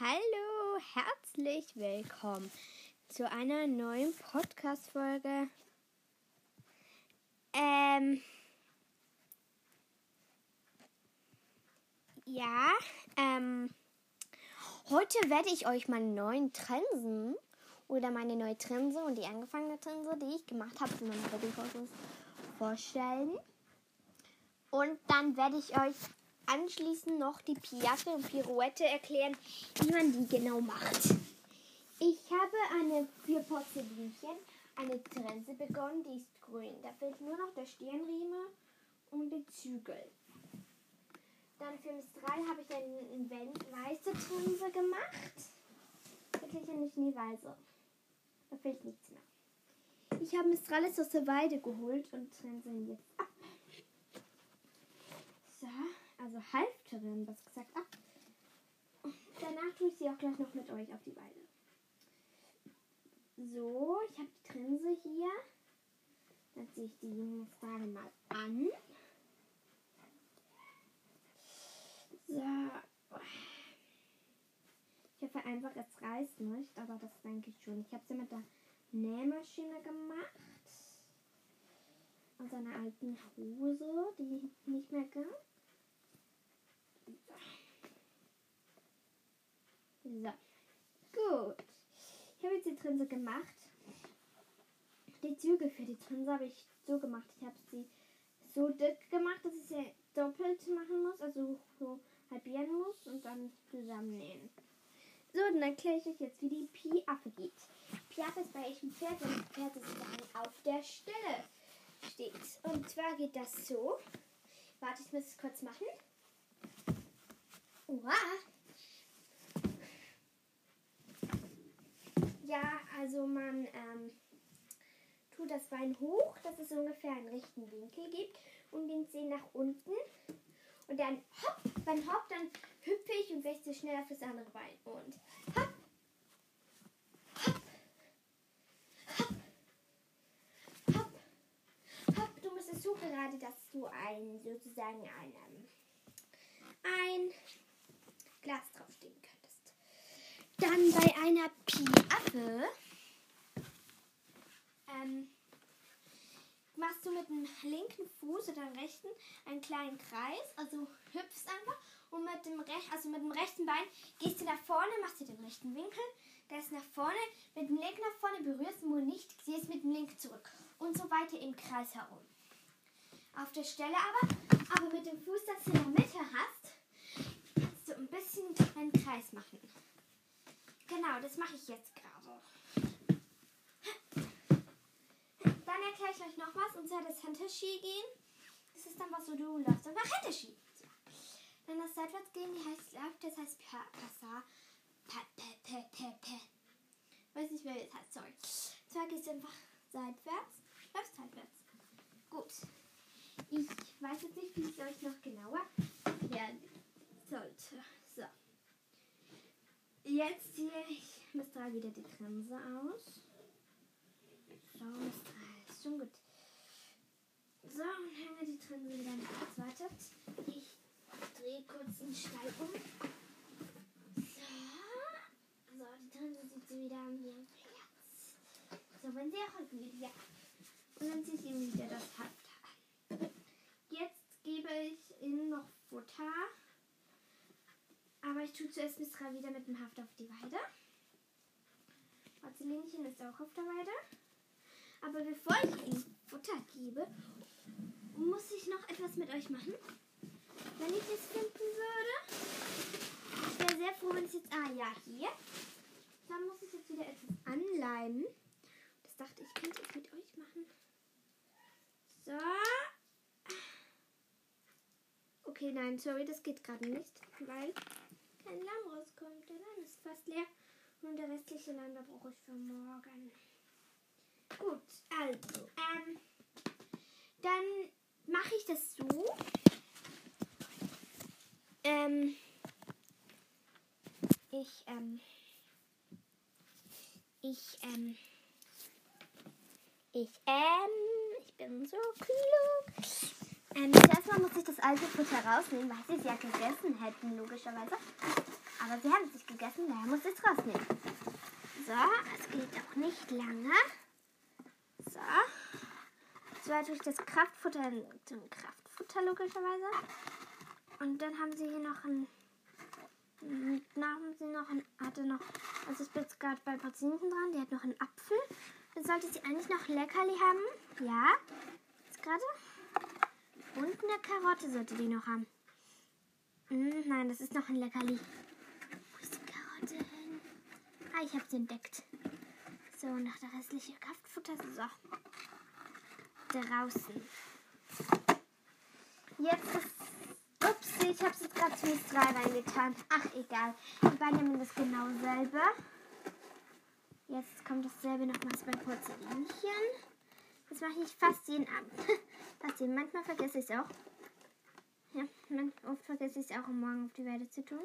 Hallo, herzlich willkommen zu einer neuen Podcast-Folge. Ähm, ja, ähm, heute werde ich euch meine neuen Trensen oder meine neue Trense und die angefangene Trense, die ich gemacht habe, in meinem Babyfotos vorstellen. Und dann werde ich euch anschließend noch die Piaffe und Pirouette erklären, wie man die genau macht. Ich habe eine für Porzellinchen eine Trense begonnen, die ist grün. Da fehlt nur noch der Stirnriemen und die Zügel. Dann für Miss 3 habe ich eine weiße Trense gemacht. Wirklich nicht nie weiße. Da fehlt nichts mehr. Ich habe Miss Rallis aus der Weide geholt und trense ihn jetzt ab. So also Halfterin, was gesagt, ab. Danach tue ich sie auch gleich noch mit euch auf die Weide. So, ich habe die Trense hier. Dann ziehe ich die Frage mal an. So. Ich hoffe einfach, es reißt nicht, aber das denke ich schon. Ich habe sie mit der Nähmaschine gemacht. Aus einer alten Hose, die nicht mehr gab. So. Gut. Ich habe jetzt die Trense gemacht. Die Züge für die Trense habe ich so gemacht. Ich habe sie so dick gemacht, dass ich sie doppelt machen muss, also so halbieren muss und dann zusammennähen. So, dann erkläre ich euch jetzt, wie die Piaffe geht. Piaffe ist bei echtem Pferd, wenn das Pferd sozusagen auf der Stelle steht. Und zwar geht das so. Warte, ich muss es kurz machen. Uah. Ja, also man ähm, tut das Bein hoch, dass es ungefähr einen rechten Winkel gibt und den Zeh nach unten. Und dann hopp, beim Hopp, dann hüpfe ich und wechsle schnell auf das andere Bein. Und hopp, hopp, hopp, hopp. Du musst es so gerade, dass du ein, sozusagen ein, ein Glas draufstehen könntest. Dann bei einer Piaffe ähm, machst du mit dem linken Fuß oder dem rechten einen kleinen Kreis, also hüpfst einfach und mit dem, Rech also mit dem rechten Bein gehst du nach vorne, machst du den rechten Winkel, der ist nach vorne, mit dem linken nach vorne berührst du nur nicht, gehst mit dem linken zurück und so weiter im Kreis herum. Auf der Stelle aber, aber mit dem Fuß, das du in der Mitte hast, so ein bisschen einen Kreis machen. Genau, das mache ich jetzt gerade. Dann erkläre ich euch noch was, und zwar das Hinterski gehen. Das ist dann was, so du läufst einfach Hinterski. So. Dann das Seitwärts gehen, die heißt läuft, das heißt Passa. Weiß nicht, wer das heißt, sorry. Zwar gehst du einfach seitwärts, läufst seitwärts. Gut. Ich weiß jetzt nicht, wie ich es euch noch genauer erklären sollte. So. Jetzt ziehe ich Mistral wieder die Grenze aus. So, Mistral ist schon gut. So, und hänge die Trense wieder nach. Wartet. Ich drehe kurz den Stall um. So. So, die Trense sieht sie wieder an ihrem Platz. So, wenn sie erhalten wird, ja. Und dann ziehe ich ihm wieder das Halfter an. Jetzt gebe ich ihnen noch Futter. Aber ich tue zuerst Mistra wieder mit dem Haft auf die Weide. Marcelinchen ist auch auf der Weide. Aber bevor ich ihm Futter gebe, muss ich noch etwas mit euch machen. Wenn ich es finden würde. Ich wäre sehr froh, wenn es jetzt. Ah ja, hier. Dann muss ich jetzt wieder etwas anleimen. Das dachte ich, könnte ich mit euch machen. So. Okay, nein, sorry, das geht gerade nicht, weil kein Lamm rauskommt. Der Lamm ist fast leer. Und der restliche Lamm, da brauche ich für morgen. Also, ähm, dann mache ich das so. Ähm, ich, ähm, ich, ähm, ich, ähm, ich bin so klug. Ähm, zuerst mal muss ich das alte Futter rausnehmen, weil sie es ja gegessen hätten, logischerweise. Aber sie haben es nicht gegessen, daher muss ich es rausnehmen. So, es geht auch nicht lange. So. So tue ich das Kraftfutter zum Kraftfutter logischerweise. Und dann haben sie hier noch ein. Dann haben sie noch ein. Hatte noch. Also bin jetzt gerade bei Patienten dran. Die hat noch einen Apfel. Dann sollte sie eigentlich noch Leckerli haben. Ja. Jetzt gerade. Und eine Karotte sollte die noch haben. Hm, nein, das ist noch ein Leckerli. Wo ist die Karotte hin? Ah, ich habe sie entdeckt. So, noch der restliche Kraftfutter. So. Draußen. Jetzt ist. Ups, ich habe es jetzt gerade zu 3 reingetan. Ach, egal. Die beiden nehmen das genau selbe. Jetzt kommt dasselbe nochmals beim Porzellinchen. Das mache ich fast jeden Abend. fast jeden. Manchmal vergesse ich es auch. Ja, oft vergesse ich es auch, um morgen auf die Werde zu tun.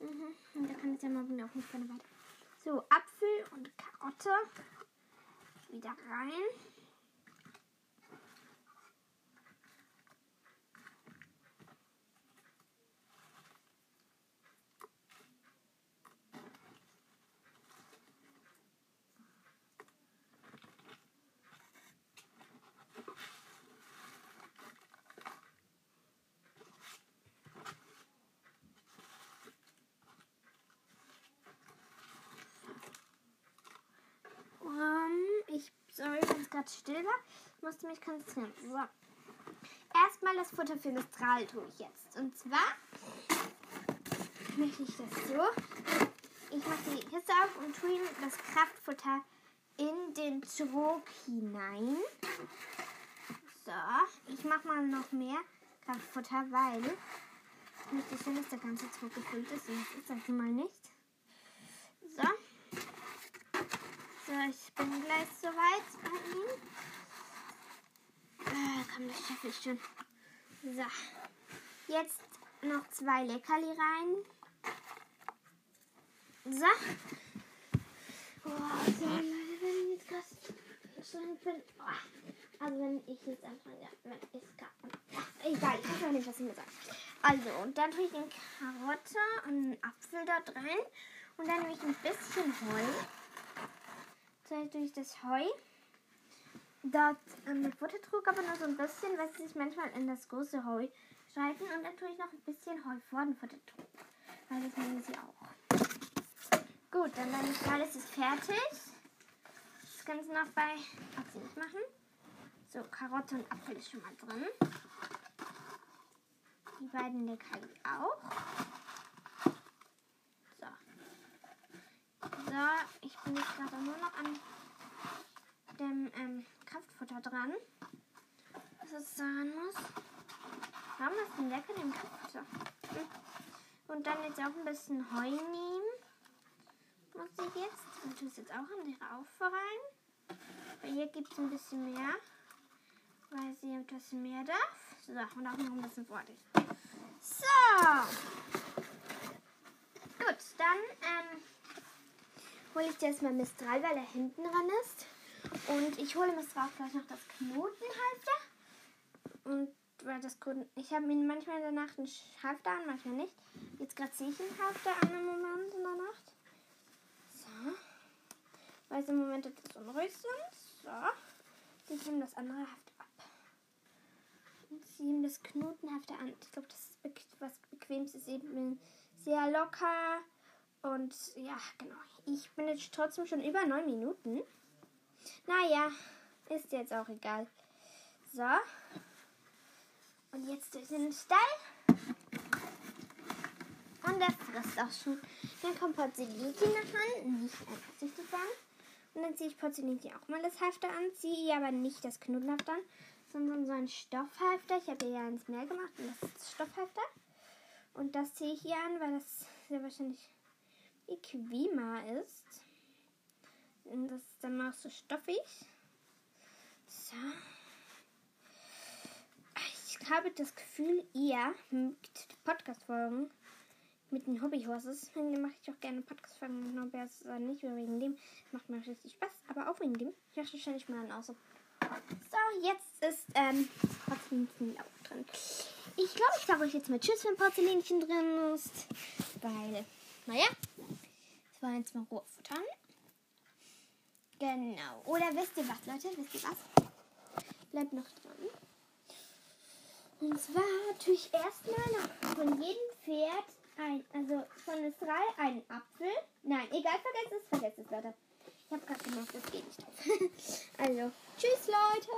Mhm. Und da kann es ja morgen auch nicht von der Weide. So, Apfel und Karotte. Wieder rein. Sorry, wenn es gerade still war. Musste mich konzentrieren. So. Erstmal das Futter für Mistral tue ich jetzt. Und zwar möchte ich das so. Ich mache die Kiste auf und tue ihm das Kraftfutter in den Trog hinein. So, ich mache mal noch mehr Kraftfutter, weil ich möchte schön, dass der ganze Trog gefüllt ist. Und das ist das mal nicht. So. So, ich bin gleich soweit bei ihm. Äh, komm, das schaffe ich schon. So. Jetzt noch zwei Leckerli rein. So. Oh, so, Leute, wenn ich jetzt gerade bin. Oh. Also, wenn ich jetzt anfange, ja, ist gar. Egal, ich weiß nicht, was ich mir sage. Also, und dann tue ich eine Karotte und einen Apfel dort rein. Und dann nehme ich ein bisschen Heu durch das Heu. Dort ähm, Futtertrug aber nur so ein bisschen, weil sie sich manchmal in das große Heu schalten. Und dann tue ich noch ein bisschen Heu vor den Futtertrug. Weil das mögen sie auch. Gut, dann dann ist alles ist fertig. Das Ganze noch bei Absinth machen. So, Karotte und Apfel ist schon mal drin. Die beiden Leckerli auch. So, ich bin jetzt gerade nur noch an dem ähm, Kraftfutter dran. Was es daran muss. Warum ist denn lecker dem Kraftfutter? Hm. Und dann jetzt auch ein bisschen Heu nehmen. Muss ich jetzt. Und tue es jetzt auch in die Raufe rein. Weil hier gibt es ein bisschen mehr. Weil sie etwas mehr darf. So, und auch noch ein bisschen fertig. So. Gut, dann ähm, hole ich dir erstmal Mistral, weil er hinten dran ist. Und ich hole Mistral gleich noch das Knotenhalfter. Und weil das ich habe ihn manchmal in der Nacht einen Halfter an, manchmal nicht. Jetzt gerade sehe ich einen Halfter an im Moment in der Nacht. So. Weil sie im Moment etwas unruhig sind. So. Ich nehme das andere Haft ab. Und ziehe ihm das Knotenhafter an. Ich glaube, das ist was Bequemstes. Eben sehr locker. Und ja, genau. Ich bin jetzt trotzdem schon über neun Minuten. Naja, ist jetzt auch egal. So. Und jetzt durch den Stall. Und der frisst auch schon. Dann kommt Porzellinchen noch an. Nicht einfach sich das an. Und dann ziehe ich Porzellinchen auch mal das Halfter an. Ziehe ihr aber nicht das Knuddelhalfter an, sondern so ein Stoffhalfter. Ich habe ihr ja eins mehr gemacht und das ist das Stoffhalfter. Und das ziehe ich ihr an, weil das sehr wahrscheinlich bequemer ist. Und das ist dann auch so stoffig. So. Ich habe das Gefühl, ihr mögt Podcast-Folgen mit den Hobbyhorses. Dann mache ich auch gerne Podcast-Folgen mit Hobbyhorses, aber nicht nur wegen dem. Macht mir richtig Spaß, aber auch wegen dem. Ich mache wahrscheinlich mal an aus. So, jetzt ist ähm, ein Lauf drin. ich glaube, ich sage euch jetzt mal Tschüss, wenn Porzellinchen drin ist. Weil, naja, das war jetzt mal Ruhe futtern. Genau. Oder wisst ihr was, Leute? Wisst ihr was? Bleibt noch dran. Und zwar tue ich erstmal von jedem Pferd ein, also von den drei einen Apfel. Nein, egal, vergesst es, vergesst es, Leute. Ich habe gerade gemacht, das geht nicht. also, tschüss, Leute.